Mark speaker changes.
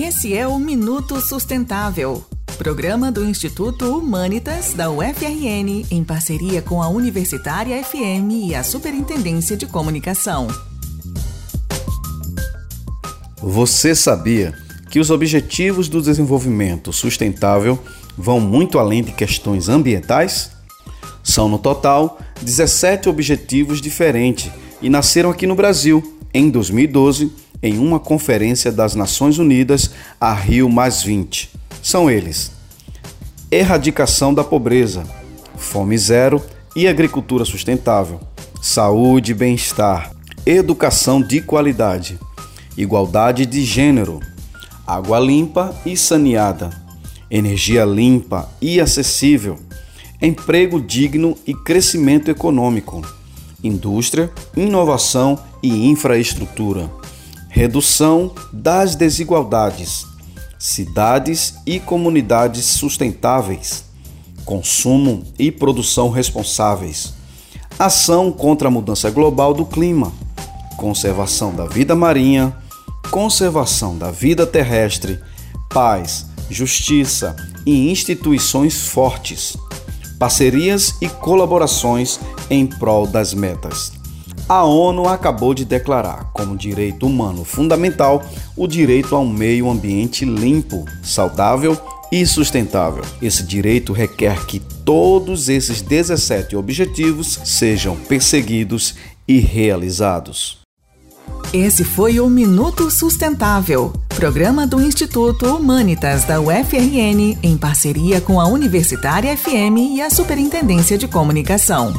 Speaker 1: Esse é o Minuto Sustentável, programa do Instituto Humanitas da UFRN, em parceria com a Universitária FM e a Superintendência de Comunicação.
Speaker 2: Você sabia que os Objetivos do Desenvolvimento Sustentável vão muito além de questões ambientais? São, no total, 17 objetivos diferentes e nasceram aqui no Brasil, em 2012, em uma conferência das Nações Unidas, a Rio Mais 20. São eles: erradicação da pobreza, fome zero e agricultura sustentável, saúde e bem-estar, educação de qualidade, igualdade de gênero, água limpa e saneada, energia limpa e acessível, emprego digno e crescimento econômico, indústria, inovação e infraestrutura, redução das desigualdades, cidades e comunidades sustentáveis, consumo e produção responsáveis, ação contra a mudança global do clima, conservação da vida marinha, conservação da vida terrestre, paz, justiça e instituições fortes, parcerias e colaborações em prol das metas. A ONU acabou de declarar como direito humano fundamental o direito a um meio ambiente limpo, saudável e sustentável. Esse direito requer que todos esses 17 objetivos sejam perseguidos e realizados.
Speaker 1: Esse foi o Minuto Sustentável, programa do Instituto Humanitas da UFRN, em parceria com a Universitária FM e a Superintendência de Comunicação.